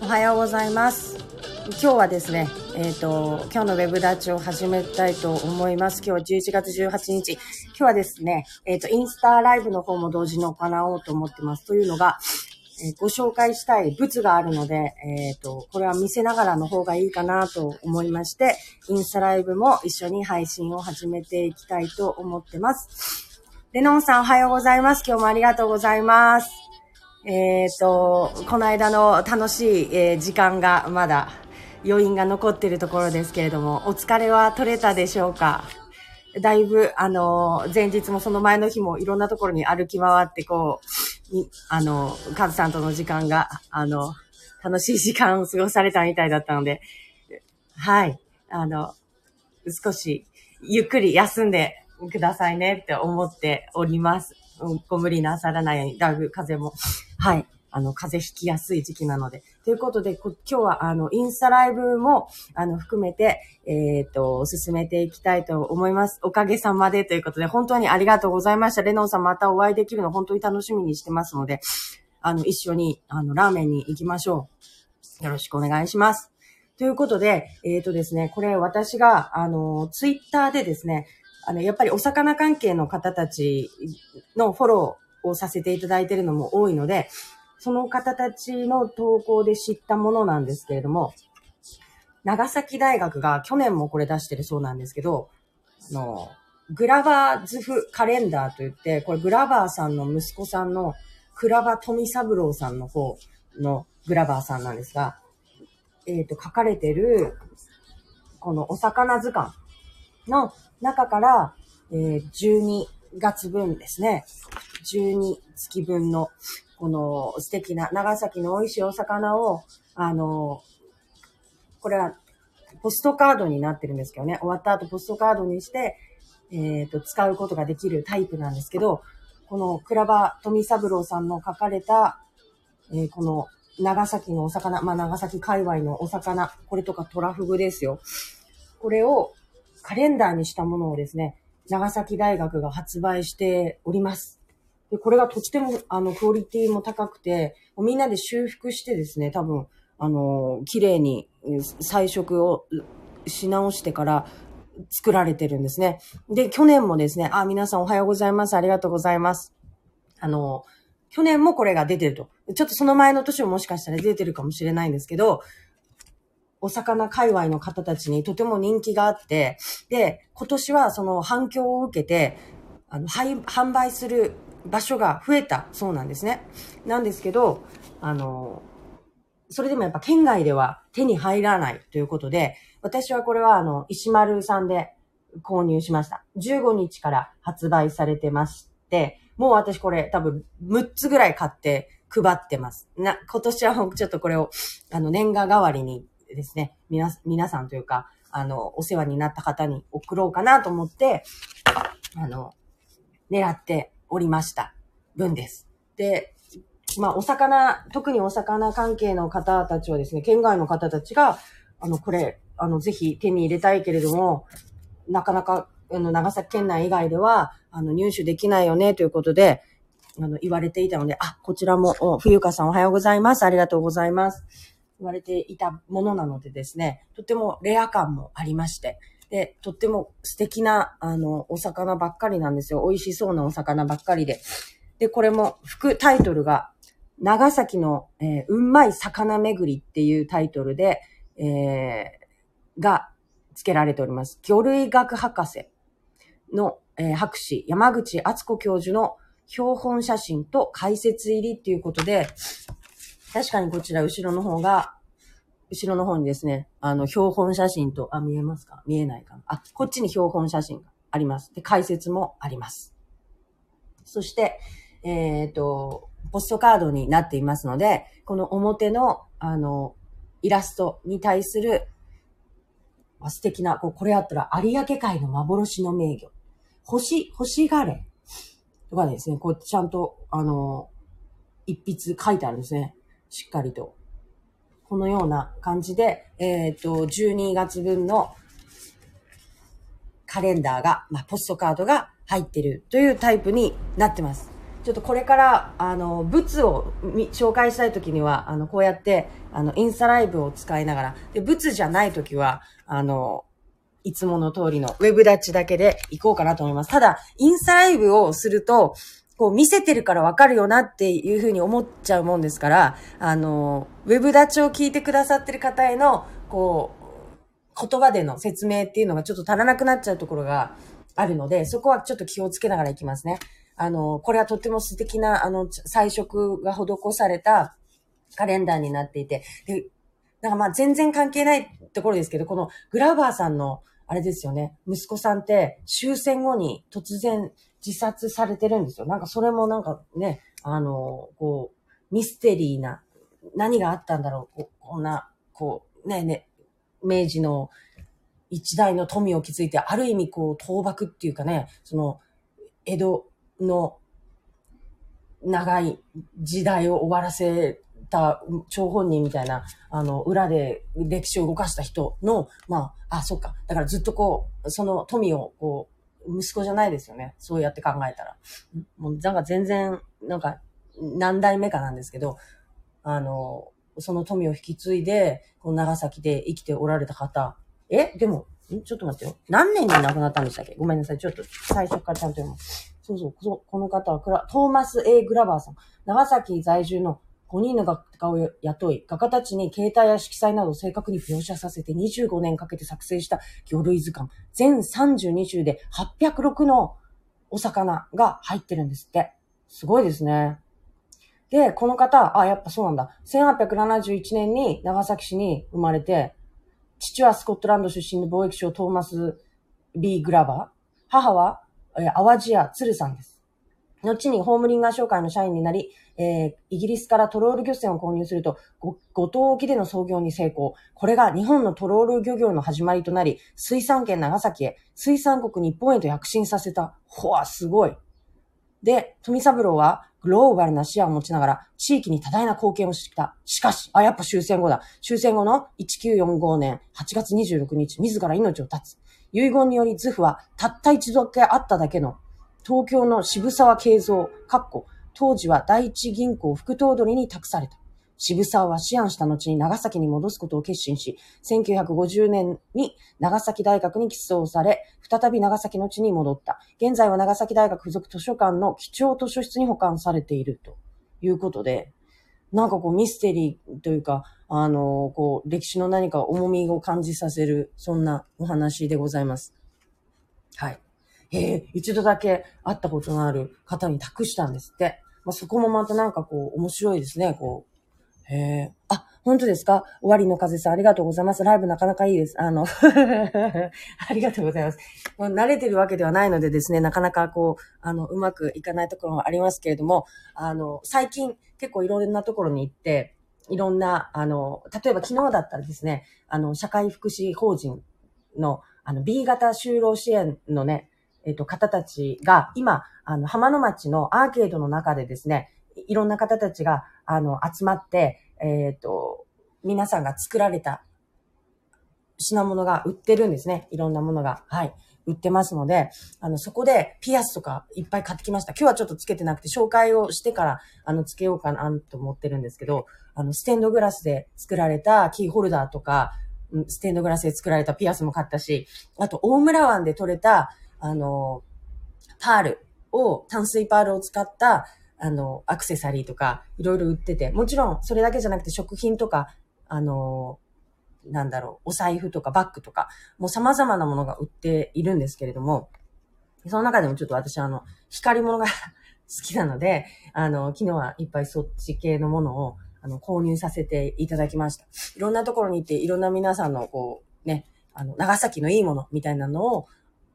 おはようございます。今日はですね、えっ、と、今日のウェブダッチを始めたいと思います。今日は11月18日。今日はですね、えっ、と、インスタライブの方も同時に行おうと思ってます。というのが、えご紹介したい物があるので、えっ、と、これは見せながらの方がいいかなと思いまして、インスタライブも一緒に配信を始めていきたいと思ってます。レノンさんおはようございます。今日もありがとうございます。えっ、と、この間の楽しい、え時間がまだ余韻が残っているところですけれども、お疲れは取れたでしょうか？だいぶ、あの、前日もその前の日もいろんなところに歩き回って、こう、あの、カズさんとの時間が、あの、楽しい時間を過ごされたみたいだったので、はい、あの、少しゆっくり休んでくださいねって思っております。ご無理なさらないように、だいぶ風も、はい、あの、風邪ひきやすい時期なので。ということで、今日はあの、インスタライブも、あの、含めて、えっ、と、進めていきたいと思います。おかげさまでということで、本当にありがとうございました。レノンさんまたお会いできるの本当に楽しみにしてますので、あの、一緒に、あの、ラーメンに行きましょう。よろしくお願いします。ということで、えっ、とですね、これ私が、あの、ツイッターでですね、あの、やっぱりお魚関係の方たちのフォローをさせていただいているのも多いので、その方たちの投稿で知ったものなんですけれども、長崎大学が去年もこれ出してるそうなんですけど、あの、グラバーズフカレンダーといって、これグラバーさんの息子さんの倉場富三郎さんの方のグラバーさんなんですが、えっ、と、書かれてる、このお魚図鑑の中から、えー12月分ですね。12月分の、この素敵な長崎の美味しいお魚を、あの、これはポストカードになってるんですけどね、終わった後ポストカードにして、えっ、と、使うことができるタイプなんですけど、この倉場富三郎さんの書かれた、えーこの長崎のお魚、まあ、長崎界隈のお魚、これとかトラフグですよ。これをカレンダーにしたものをですね、長崎大学が発売しております。で、これがとっても、あの、クオリティも高くて、みんなで修復してですね、多分、あの、綺麗にうん彩色をし直してから作られてるんですね。で、去年もですね、あ、皆さんおはようございます。ありがとうございます。あの、去年もこれが出てると。ちょっとその前の年ももしかしたら出てるかもしれないんですけど、お魚界隈の方たちにとても人気があって、で、今年はその反響を受けて、あの、販売する場所が増えたそうなんですね。なんですけど、あの、それでもやっぱ県外では手に入らないということで、私はこれはあの、石丸さんで購入しました。15日から発売されてまして、もう私これ多分6つぐらい買って配ってます。な、今年はちょっとこれを、あの、年賀代わりにですね、皆、皆さんというか、あの、お世話になった方に送ろうかなと思って、あの、狙っておりました分です。で、まあ、お魚、特にお魚関係の方たちはですね、県外の方たちが、あの、これ、あの、ぜひ手に入れたいけれども、なかなか、あの、長崎県内以外では、あの、入手できないよね、ということで、あの、言われていたので、あ、こちらも、冬香さんおはようございます。ありがとうございます。言われていたものなのでですね、とてもレア感もありまして、で、とっても素敵な、あの、お魚ばっかりなんですよ。美味しそうなお魚ばっかりで。で、これも、副タイトルが、長崎の、えーうんまい魚巡りっていうタイトルで、えーが付けられております。魚類学博士の、えー博士、山口敦子教授の標本写真と解説入りっていうことで、確かにこちら後ろの方が、後ろの方にですね、あの、標本写真と、あ、見えますか？見えないかなあ、こっちに標本写真があります。で、解説もあります。そして、えっ、と、ポストカードになっていますので、この表の、あの、イラストに対する、素敵な、こうこれあったら、有明海の幻の名魚。星、星ガレとかですね、こうちゃんと、あの、一筆書いてあるんですね。しっかりと。このような感じで、えっ、と、12月分のカレンダーが、まあ、ポストカードが入ってるというタイプになってます。ちょっとこれから、あの、物を紹介したいときには、あの、こうやって、あの、インスタライブを使いながら、で、物じゃないときは、あの、いつもの通りのウェブダッチだけで行こうかなと思います。ただ、インスタライブをすると、こう見せてるからわかるよなっていうふうに思っちゃうもんですから、あの、ウェブダッチを聞いてくださってる方への、こう、言葉での説明っていうのがちょっと足らなくなっちゃうところがあるので、そこはちょっと気をつけながらいきますね。あの、これはとっても素敵な、あの、彩色が施されたカレンダーになっていて、で、なんかまあ全然関係ないところですけど、このグラバーさんの、あれですよね、息子さんって終戦後に突然自殺されてるんですよ。なんかそれもなんかね、あの、こう、ミステリーな、何があったんだろう、ここんな、こう、ねね、明治の一代の富を築いて、ある意味こう、倒幕っていうかね、その、江戸の長い時代を終わらせた張本人みたいな、あの、裏で歴史を動かした人の、まあ、あ、そっか。だからずっとこう、その富を、こう、息子じゃないですよね。そうやって考えたら。もう、なんか全然、なんか、何代目かなんですけど、あの、その富を引き継いで、この長崎で生きておられた方。え？でも、ちょっと待ってよ。何年に亡くなったんでしたっけ？ごめんなさい。ちょっと最初からちゃんと読む。そうそう、ここの方はクラ、トーマス・ A・ グラバーさん。長崎在住の5人の画家を雇い、画家たちに形態や色彩などを正確に描写させて25年かけて作成した魚類図鑑。全32種で806のお魚が入ってるんですって。すごいですね。で、この方、あ、やっぱそうなんだ。1871年に長崎市に生まれて、父はスコットランド出身の貿易商トーマス・ B・ グラバー。母は、え淡路屋鶴さんです。後にホームリンガー商会の社員になり、えーイギリスからトロール漁船を購入すると、ご五島沖での操業に成功。これが日本のトロール漁業の始まりとなり、水産権長崎へ、水産国日本へと躍進させた。ほわ、すごい。で、富三郎はグローバルな視野を持ちながら地域に多大な貢献をしてきた。しかし、あ、やっぱ終戦後だ。終戦後の1945年8月26日、自ら命を絶つ。遺言により図譜はたった一度だけあっただけの東京の渋沢慶三、かっこ、当時は第一銀行副頭取に託された。渋沢は思案した後に長崎に戻すことを決心し、1950年に長崎大学に寄贈され、再び長崎の地に戻った。現在は長崎大学附属図書館の貴重図書室に保管されているということで、なんかこうミステリーというか、あの、こう歴史の何か重みを感じさせる、そんなお話でございます。はい。へえ、一度だけ会ったことのある方に託したんですって。まあ、そこもまたなんかこう面白いですね、こう。へえ。あ、本当ですか？終わりの風さん、ありがとうございます。ライブなかなかいいです。あの、ありがとうございます。まあ慣れてるわけではないのでですね、なかなかこう、あの、うまくいかないところもありますけれども、あの、最近結構いろんなところに行って、いろんな、あの、例えば昨日だったらですね、あの、社会福祉法人の、あの、B 型就労支援のね、えっ、と、方たちが、今、あの、浜野町のアーケードの中でですね、いろんな方たちが、あの、集まって、えっ、と、皆さんが作られた品物が売ってるんですね。いろんなものが。はい。売ってますので、あの、そこでピアスとかいっぱい買ってきました。今日はちょっとつけてなくて、紹介をしてから、あの、つけようかなと思ってるんですけど、あの、ステンドグラスで作られたキーホルダーとか、ステンドグラスで作られたピアスも買ったし、あと、大村湾で採れた、あの、パールを、淡水パールを使った、あの、アクセサリーとか、いろいろ売ってて、もちろん、それだけじゃなくて食品とか、あの、なんだろう、お財布とかバッグとか、もう様々なものが売っているんですけれども、その中でもちょっと私あの、光り物が 好きなので、あの、昨日はいっぱいそっち系のものを、あの、購入させていただきました。いろんなところに行って、いろんな皆さんの、こう、ね、あの、長崎のいいものみたいなのを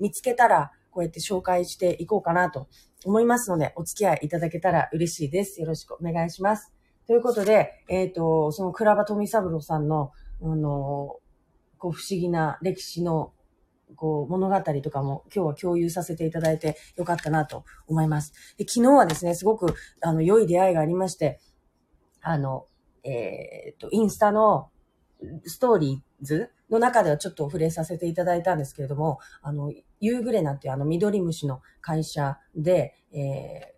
見つけたら、こうやって紹介していこうかなと思いますので、お付き合いいただけたら嬉しいです。よろしくお願いします。ということで、えっ、と、その倉場富三郎さんの、あの、こう不思議な歴史の、こう物語とかも今日は共有させていただいてよかったなと思います。で昨日はですね、すごく、あの、良い出会いがありまして、あの、えっ、と、インスタのストーリーズの中ではちょっと触れさせていただいたんですけれども、あの、ユーグレナっていうあの緑虫の会社で、えー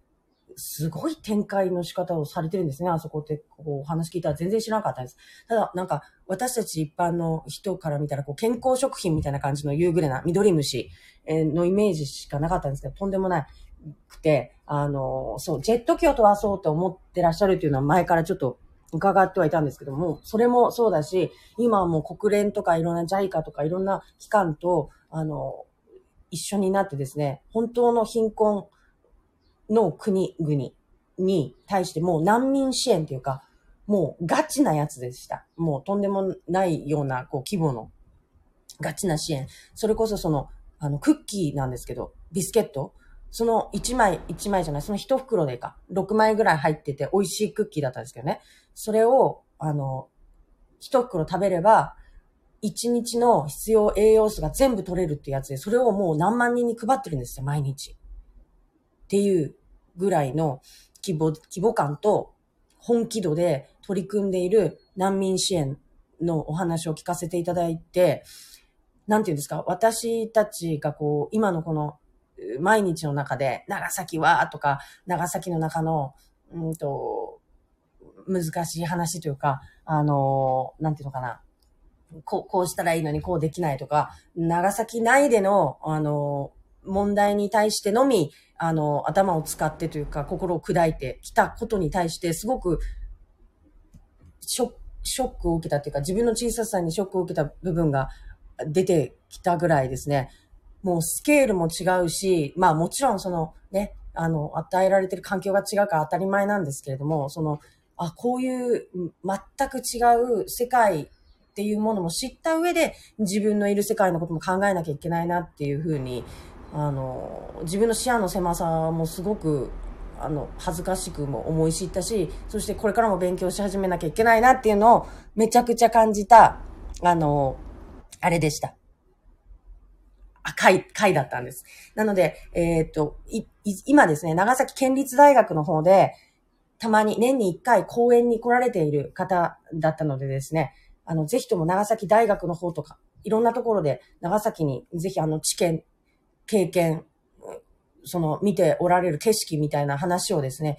すごい展開の仕方をされてるんですね。あそこって、こう、お話聞いたら全然知らなかったです。ただ、なんか、私たち一般の人から見たら、こう、健康食品みたいな感じのユーグレナ、緑虫のイメージしかなかったんですけど、とんでもないくて、あの、そう、ジェット機を飛ばそうと思ってらっしゃるっていうのは前からちょっと伺ってはいたんですけども、それもそうだし、今はもう国連とかいろんな JICA とかいろんな機関と、あの、一緒になってですね、本当の貧困の国々に対してもう難民支援っていうか、もうガチなやつでした。もうとんでもないような、こう、規模のガチな支援。それこそその、あの、クッキーなんですけど、ビスケット。その1枚、1枚じゃない、その1袋でか、6枚ぐらい入ってて美味しいクッキーだったんですけどね。それを、あの、1袋食べれば、1日の必要栄養素が全部取れるってやつで、それをもう何万人に配ってるんですよ、毎日。っていうぐらいの規模、規模感と本気度で取り組んでいる難民支援のお話を聞かせていただいて、なんていうんですか、私たちがこう、今のこの毎日の中で、長崎はとか、長崎の中の、うんと、難しい話というか、あの、なんていうのかな、こう、こうしたらいいのにこうできないとか、長崎内での、あの、問題に対してのみ、あの、頭を使ってというか、心を砕いてきたことに対して、すごく、ショック、ショックを受けたというか、自分の小ささにショックを受けた部分が出てきたぐらいですね。もうスケールも違うし、まあもちろんそのね、あの、与えられてる環境が違うから当たり前なんですけれども、その、あ、こういう全く違う世界っていうものも知った上で自分のいる世界のことも考えなきゃいけないなっていうふうに、あの、自分の視野の狭さもすごく、あの、恥ずかしくも思い知ったし、そしてこれからも勉強し始めなきゃいけないなっていうのをめちゃくちゃ感じた、あの、あれでした。あ、回、回だったんです。なので、えーっと、い、い今ですね、長崎県立大学の方で、たまに年に一回講演に来られている方だったのでですね、あの、ぜひとも長崎大学の方とか、いろんなところで長崎にぜひあの知見、経験、その見ておられる景色みたいな話をですね、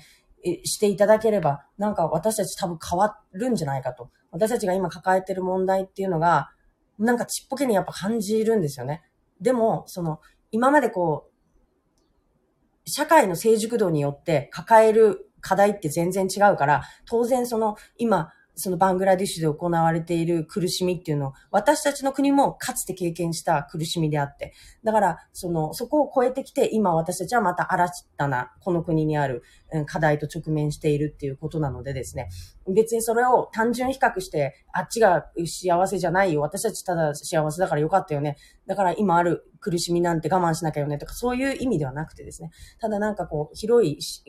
していただければ、なんか私たち多分変わるんじゃないかと。私たちが今抱えてる問題っていうのが、なんかちっぽけにやっぱ感じるんですよね。でも、その、今までこう、社会の成熟度によって抱える課題って全然違うから、当然その、今、そのバングラディッシュで行われている苦しみっていうのを、私たちの国もかつて経験した苦しみであって。だから、その、そこを超えてきて、今私たちはまた新たな、この国にある課題と直面しているっていうことなのでですね。別にそれを単純比較して、あっちが幸せじゃないよ。私たちただ幸せだからよかったよね。だから今ある苦しみなんて我慢しなきゃよねとか、そういう意味ではなくてですね。ただなんかこう、広い視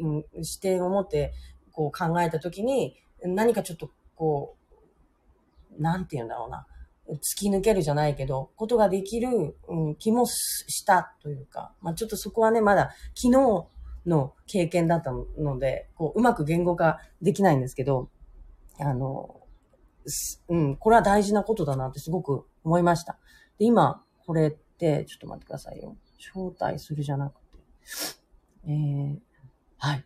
点を持って、こう考えたときに、何かちょっとこう、なんて言うんだろうな。突き抜けるじゃないけど、ことができる、うん、気もしたというか、まあちょっとそこはね、まだ昨日の経験だったので、こう、うまく言語化できないんですけど、あの、うん、これは大事なことだなってすごく思いました。で、今、これって、ちょっと待ってくださいよ。招待するじゃなくて。えー、はい。っ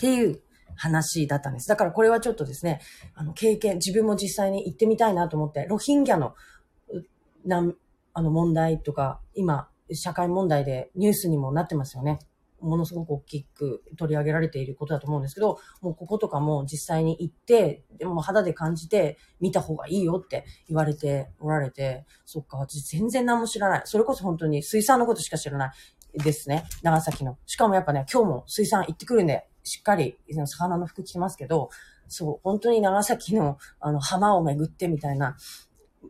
ていう話だったんです。だからこれはちょっとですね、あの、経験、自分も実際に行ってみたいなと思って、ロヒンギャの、なん、あの問題とか、今、社会問題でニュースにもなってますよね。ものすごく大きく取り上げられていることだと思うんですけど、もうこことかも実際に行って、でも肌で感じて見た方がいいよって言われておられて、そっか、私全然何も知らない。それこそ本当に水産のことしか知らないですね。長崎の。しかもやっぱね、今日も水産行ってくるんで、しっかり魚の服着てますけど、そう、本当に長崎のあの浜を巡ってみたいな、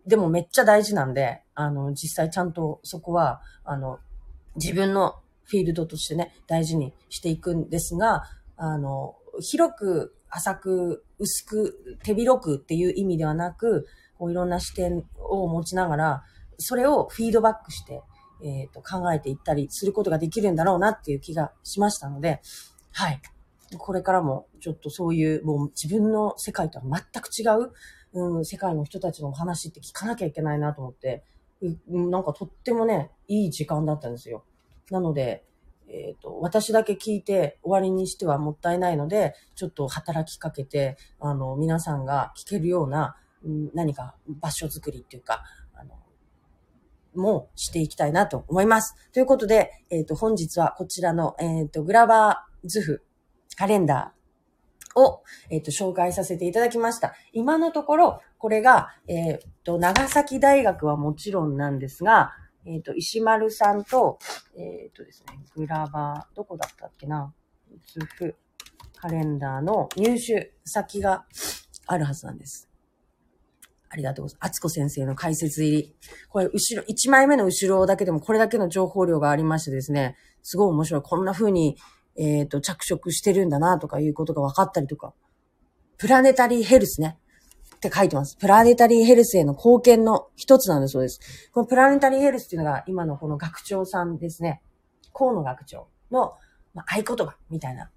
でもめっちゃ大事なんで、あの、実際ちゃんとそこは、あの、自分のフィールドとしてね、大事にしていくんですが、あの、広く、浅く、薄く、手広くっていう意味ではなく、こういろんな視点を持ちながら、それをフィードバックして、えっ、と、考えていったりすることができるんだろうなっていう気がしましたので、はい。これからもちょっとそういう、もう自分の世界とは全く違う、うん、世界の人たちの話って聞かなきゃいけないなと思って、うんなんかとってもね、いい時間だったんですよ。なので、えっ、と、私だけ聞いて終わりにしてはもったいないので、ちょっと働きかけて、あの、皆さんが聞けるような、うん何か場所づくりっていうか、あの、もしていきたいなと思います。ということで、えっ、と、本日はこちらの、えっ、と、グラバーズフカレンダーを、えっ、と、紹介させていただきました。今のところ、これが、えっ、と、長崎大学はもちろんなんですが、えっ、と、石丸さんと、えっ、とですね、グラバー、どこだったっけな？ズフカレンダーの入手先があるはずなんです。ありがとうございます。あつこ先生の解説入り。これ、後ろ、1枚目の後ろだけでもこれだけの情報量がありましてですね、すごい面白い。こんな風に、えっ、と、着色してるんだなとかいうことが分かったりとか。プラネタリーヘルスね。って書いてます。プラネタリーヘルスへの貢献の一つなんだそうです。このプラネタリーヘルスっていうのが今のこの学長さんですね。河野学長の、まあ、合言葉みたいな。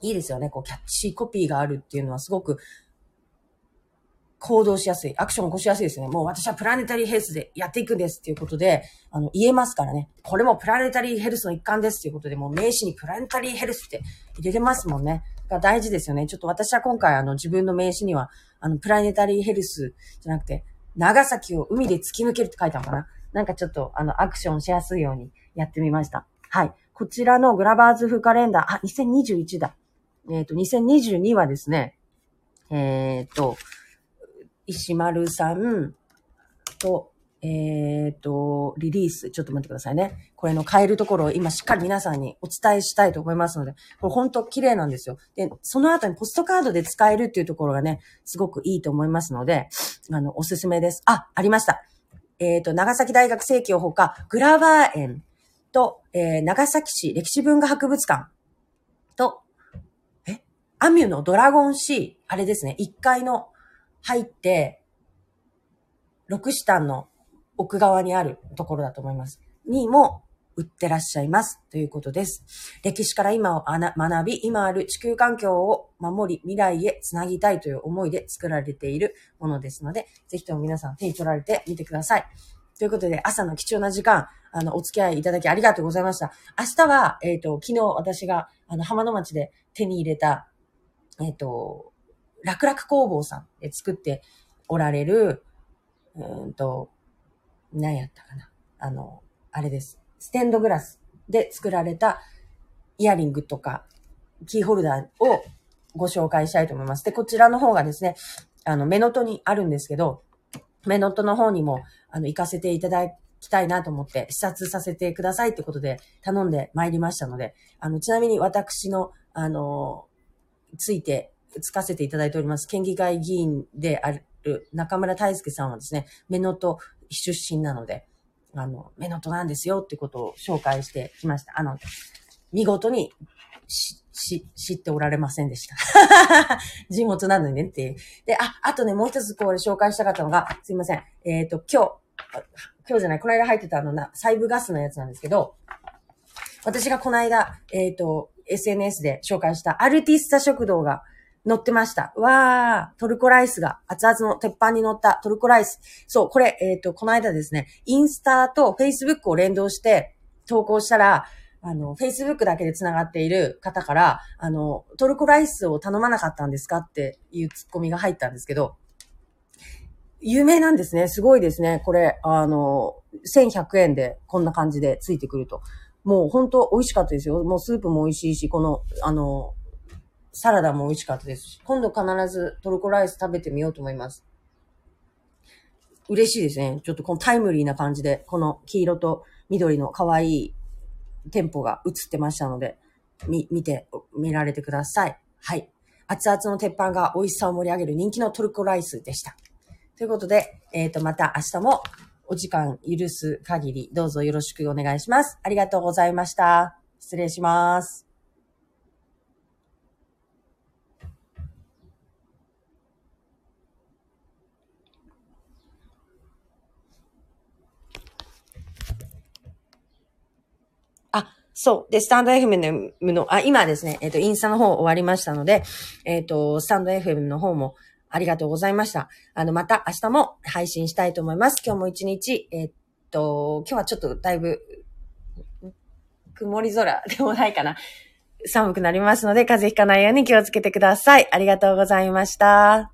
いいですよね。こう、キャッチコピーがあるっていうのはすごく行動しやすい。アクション起こしやすいですね。もう私はプラネタリーヘルスでやっていくんですっていうことで、あの、言えますからね。これもプラネタリーヘルスの一環ですっていうことで、もう名詞にプラネタリーヘルスって入れれますもんね。が大事ですよね。ちょっと私は今回あの自分の名詞には、あの、プラネタリーヘルスじゃなくて、長崎を海で突き抜けるって書いたのかななんかちょっとあの、アクションしやすいようにやってみました。はい。こちらのグラバーズ風カレンダー、あ、2021だ。えっ、と、2022はですね、えっ、と、石丸さんと、えっ、と、リリース、ちょっと待ってくださいね。これの変えるところを今しっかり皆さんにお伝えしたいと思いますので、これ本当綺麗なんですよ。で、その後にポストカードで使えるっていうところがね、すごくいいと思いますので、あの、おすすめです。あ、ありました。えっ、と、長崎大学正教ほか、グラバー園と、えー長崎市歴史文化博物館と、え？アミュのドラゴンシー、あれですね、1階の入って、六シタンの奥側にあるところだと思います。にも売ってらっしゃいます。ということです。歴史から今を学び、今ある地球環境を守り、未来へつなぎたいという思いで作られているものですので、ぜひとも皆さん手に取られてみてください。ということで、朝の貴重な時間、あの、お付き合いいただきありがとうございました。明日は、えっ、と、昨日私が、あの、浜野町で手に入れた、えっ、と、楽々工房さんで作っておられる、うーんと、何やったかな。あの、あれです。ステンドグラスで作られたイヤリングとかキーホルダーをご紹介したいと思います。で、こちらの方がですね、あの、目のとにあるんですけど、目のとの方にも、あの、行かせていただきたいなと思って、視察させてくださいってことで頼んで参りましたので、あの、ちなみに私の、あの、ついて、つかせていただいております、県議会議員である中村大輔さんはですね、目のと出身なので、あの、目のとなんですよってことを紹介してきました。あの、見事にし、し、知っておられませんでした。地元なのにねっていう。で、あ、あとね、もう一つこれ紹介したかったのが、すいません。えっ、と、今日、今日じゃない、この間入ってたあのな、細部ガスのやつなんですけど、私がこの間、えっ、と、SNS で紹介したアルティスタ食堂が載ってました。わー、トルコライスが、熱々の鉄板に乗ったトルコライス。そう、これ、えっ、と、この間ですね、インスタと Facebook を連動して投稿したら、あの、Facebook だけで繋がっている方から、あの、トルコライスを頼まなかったんですかっていうツッコミが入ったんですけど、有名なんですね。すごいですね。これ、あの、1100円でこんな感じでついてくると。もう本当美味しかったですよ。もうスープも美味しいし、この、あの、サラダも美味しかったですし、今度必ずトルコライス食べてみようと思います。嬉しいですね。ちょっとこのタイムリーな感じで、この黄色と緑の可愛い店舗が映ってましたので、み、見て、見られてください。はい。熱々の鉄板が美味しさを盛り上げる人気のトルコライスでした。ということで、えっ、と、また明日もお時間許す限り、どうぞよろしくお願いします。ありがとうございました。失礼します。あ、そう。で、スタンド FM の、あ、今ですね、えっ、と、インスタの方終わりましたので、えっ、と、スタンド FM の方もありがとうございました。あの、また明日も配信したいと思います。今日も一日、えっ、と、今日はちょっとだいぶ、曇り空でもないかな。寒くなりますので、風邪ひかないように気をつけてください。ありがとうございました。